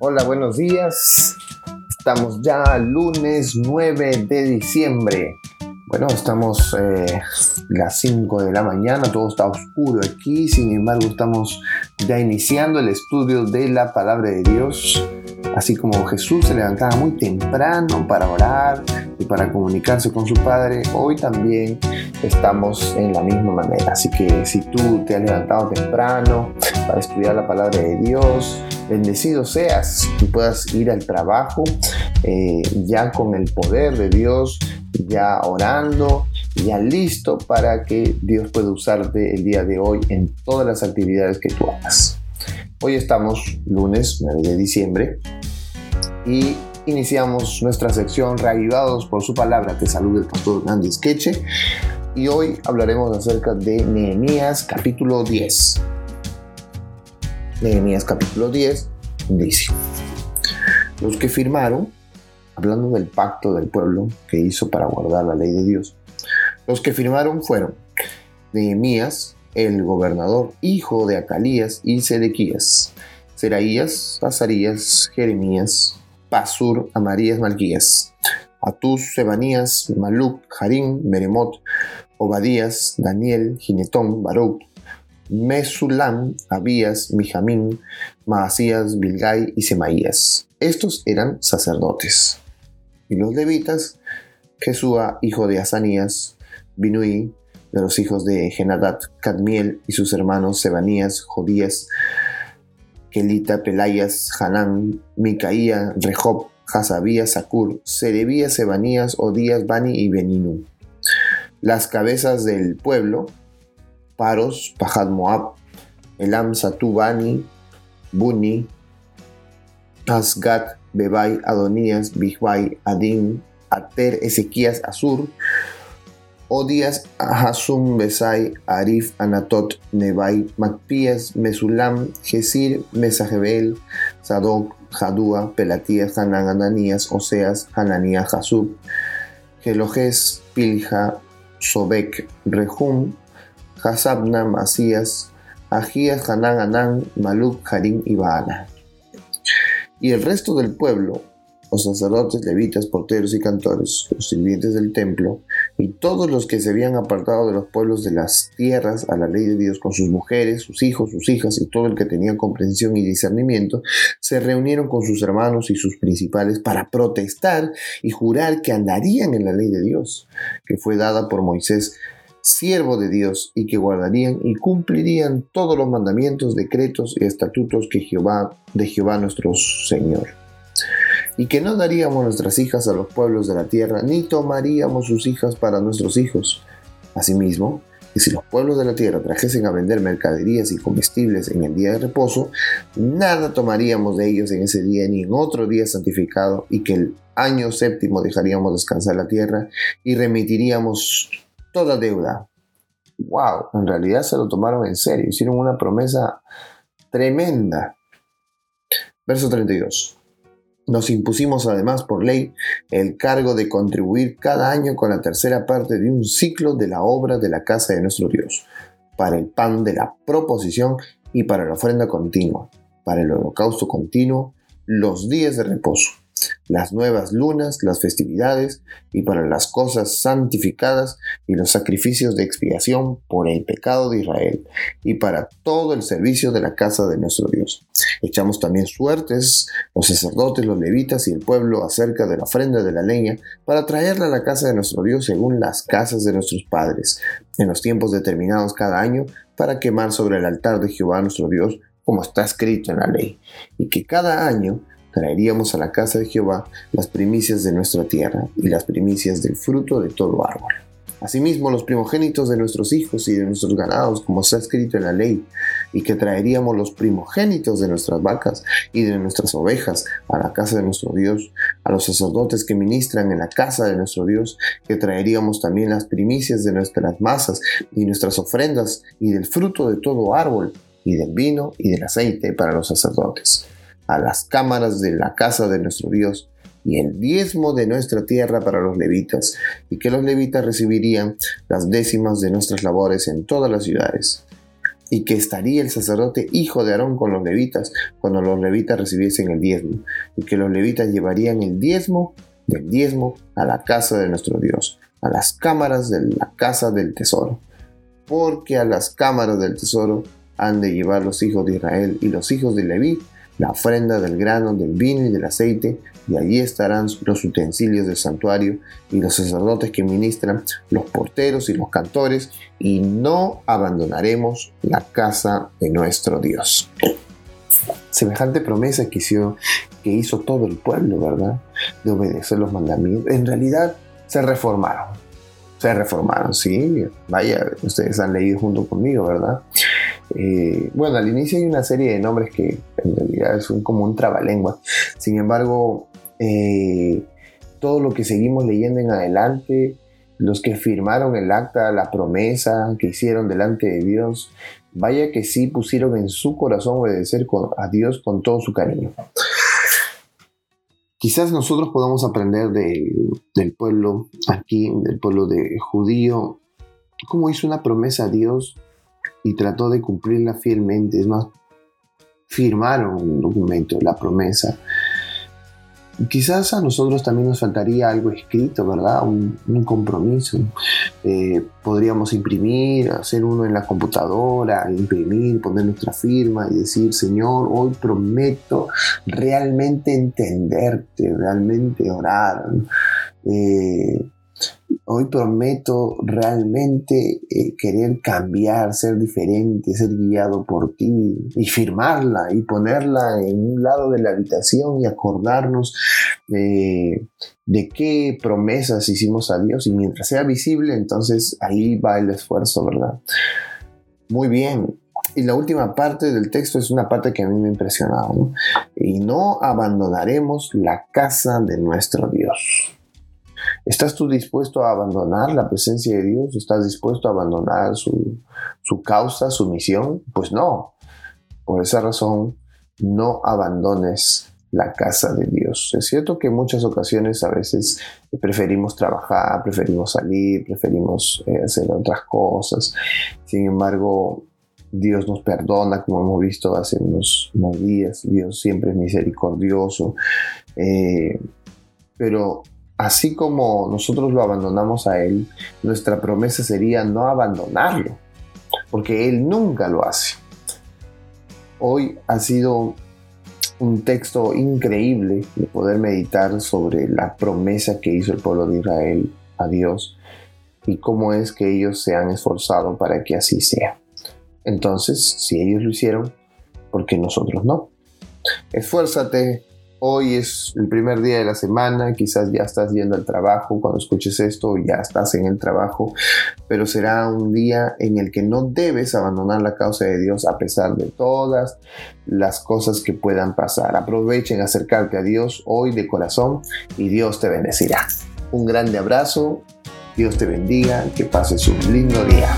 Hola, buenos días. Estamos ya lunes 9 de diciembre. Bueno, estamos eh, las 5 de la mañana, todo está oscuro aquí, sin embargo estamos ya iniciando el estudio de la palabra de Dios. Así como Jesús se levantaba muy temprano para orar y para comunicarse con su Padre, hoy también estamos en la misma manera. Así que si tú te has levantado temprano para estudiar la palabra de Dios, bendecido seas y puedas ir al trabajo eh, ya con el poder de Dios, ya orando, ya listo para que Dios pueda usarte el día de hoy en todas las actividades que tú hagas. Hoy estamos lunes 9 de diciembre y iniciamos nuestra sección Reavivados por su palabra. Te saluda el pastor Andy Skeche y hoy hablaremos acerca de Nehemías capítulo 10. Nehemías capítulo 10 dice, los que firmaron, hablando del pacto del pueblo que hizo para guardar la ley de Dios, los que firmaron fueron Nehemías, el gobernador, hijo de Acalías y Sedequías, Seraías, Azarías, Jeremías, Pasur, Amarías, Malquías, Atus, Sebanías, Maluc, Harim, Meremot, Obadías, Daniel, Ginetón, Baruch, Mesulam, Abías, Mijamín, Maasías, Bilgai y Semaías. Estos eran sacerdotes. Y los levitas, Jesúa, hijo de Asanías, Binui, de los hijos de Genadat, Cadmiel y sus hermanos Sebanías, Jodías, Kelita, Pelayas, Hanán, Micaía, Rehob, Hasabías, Sakur, Serebías, Sebanías, Odías, Bani y Beninu. Las cabezas del pueblo, Paros, Pajad Moab, Elam, Satu, Bani, Buni, Asgat, Bebai, Adonías, Bihbai, Adin, Ater, Ezequías, Azur, Odias, Hasum, Besai, Arif, Anatot, Nebai, Macpías, Mesulam, Gesir, Mesajebel, Sadok, Jadúa, Pelatías, Hanán, Ananías, Oseas, Hananías, Jasub, Gelojes, Pilja, Sobek, Rehum, Hasabna, Masías, Agías, Hanán, Anán, Maluk, Harim y Baana. Y el resto del pueblo, los sacerdotes, levitas, porteros y cantores, los sirvientes del templo, y todos los que se habían apartado de los pueblos de las tierras a la ley de Dios con sus mujeres, sus hijos, sus hijas y todo el que tenía comprensión y discernimiento, se reunieron con sus hermanos y sus principales para protestar y jurar que andarían en la ley de Dios, que fue dada por Moisés siervo de Dios, y que guardarían y cumplirían todos los mandamientos, decretos y estatutos que Jehová, de Jehová nuestro Señor. Y que no daríamos nuestras hijas a los pueblos de la tierra, ni tomaríamos sus hijas para nuestros hijos. Asimismo, que si los pueblos de la tierra trajesen a vender mercaderías y comestibles en el día de reposo, nada tomaríamos de ellos en ese día ni en otro día santificado, y que el año séptimo dejaríamos descansar la tierra y remitiríamos toda deuda. ¡Wow! En realidad se lo tomaron en serio, hicieron una promesa tremenda. Verso 32. Nos impusimos además por ley el cargo de contribuir cada año con la tercera parte de un ciclo de la obra de la casa de nuestro Dios, para el pan de la proposición y para la ofrenda continua, para el holocausto continuo, los días de reposo las nuevas lunas, las festividades y para las cosas santificadas y los sacrificios de expiación por el pecado de Israel y para todo el servicio de la casa de nuestro Dios. Echamos también suertes los sacerdotes, los levitas y el pueblo acerca de la ofrenda de la leña para traerla a la casa de nuestro Dios según las casas de nuestros padres, en los tiempos determinados cada año para quemar sobre el altar de Jehová nuestro Dios como está escrito en la ley, y que cada año traeríamos a la casa de Jehová las primicias de nuestra tierra y las primicias del fruto de todo árbol. Asimismo, los primogénitos de nuestros hijos y de nuestros ganados, como está escrito en la ley, y que traeríamos los primogénitos de nuestras vacas y de nuestras ovejas a la casa de nuestro Dios, a los sacerdotes que ministran en la casa de nuestro Dios, que traeríamos también las primicias de nuestras masas y nuestras ofrendas y del fruto de todo árbol, y del vino y del aceite para los sacerdotes a las cámaras de la casa de nuestro Dios y el diezmo de nuestra tierra para los levitas, y que los levitas recibirían las décimas de nuestras labores en todas las ciudades. y que estaría el sacerdote hijo de Aarón con los levitas cuando los levitas recibiesen el diezmo, y que los levitas llevarían el diezmo del diezmo a la casa de nuestro Dios, a las cámaras de la casa del tesoro, porque a las cámaras del tesoro han de llevar los hijos de Israel y los hijos de Leví la ofrenda del grano, del vino y del aceite, y allí estarán los utensilios del santuario y los sacerdotes que ministran, los porteros y los cantores, y no abandonaremos la casa de nuestro Dios. Semejante promesa que hizo, que hizo todo el pueblo, ¿verdad? De obedecer los mandamientos. En realidad se reformaron. Se reformaron, sí. Vaya, ustedes han leído junto conmigo, ¿verdad? Eh, bueno, al inicio hay una serie de nombres que en realidad es un, como un trabalengua. Sin embargo, eh, todo lo que seguimos leyendo en adelante, los que firmaron el acta, la promesa que hicieron delante de Dios, vaya que sí pusieron en su corazón obedecer a Dios con todo su cariño. Quizás nosotros podamos aprender del pueblo aquí, del pueblo de judío, cómo hizo una promesa a Dios y trató de cumplirla fielmente. Es más, firmaron un documento, la promesa. Quizás a nosotros también nos faltaría algo escrito, ¿verdad? Un, compromiso. Eh, podríamos imprimir, hacer uno en la computadora, imprimir, poner nuestra firma y decir, Señor, hoy prometo realmente entenderte, realmente orar. Eh, Hoy prometo realmente eh, querer cambiar, ser diferente, ser guiado por ti y firmarla y ponerla en un lado de la habitación y acordarnos de qué promesas hicimos a Dios y mientras sea visible, entonces ahí va el esfuerzo, ¿verdad? Muy bien, y la última parte del texto es una parte que a mí me ha impresionado. Y no abandonaremos la casa de nuestro Dios. ¿Estás tú dispuesto a abandonar la presencia de Dios? ¿Estás dispuesto a abandonar su, causa, su misión? Pues no. Por esa razón, no abandones la casa de Dios. Es cierto que en muchas ocasiones a veces preferimos trabajar, preferimos salir, preferimos eh, hacer otras cosas. Sin embargo, Dios nos perdona, como hemos visto hace unos, días. Dios siempre es misericordioso. Eh, pero así como nosotros lo abandonamos a Él, nuestra promesa sería no abandonarlo, porque Él nunca lo hace. Hoy ha sido un texto increíble de poder meditar sobre la promesa que hizo el pueblo de Israel a Dios y cómo es que ellos se han esforzado para que así sea. Entonces, si ellos lo hicieron, ¿por qué nosotros no? Esfuérzate Hoy es el primer día de la semana, quizás ya estás yendo al trabajo, cuando escuches esto ya estás en el trabajo, pero será un día en el que no debes abandonar la causa de Dios a pesar de todas las cosas que puedan pasar. Aprovechen acercarte a Dios hoy de corazón y Dios te bendecirá. Un grande abrazo, Dios te bendiga, que pases un lindo día.